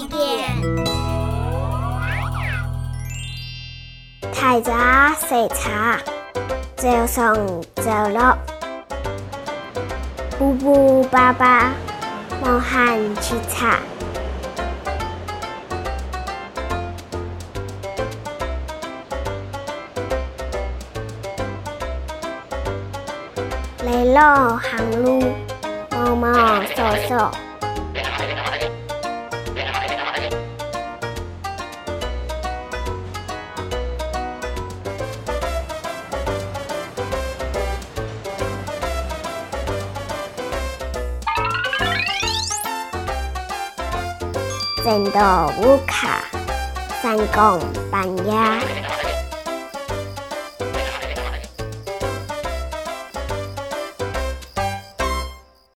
太。早食茶，早上走落，布布巴巴冒汉吃茶。来路行路，毛毛索索。战斗乌卡，三公半夜。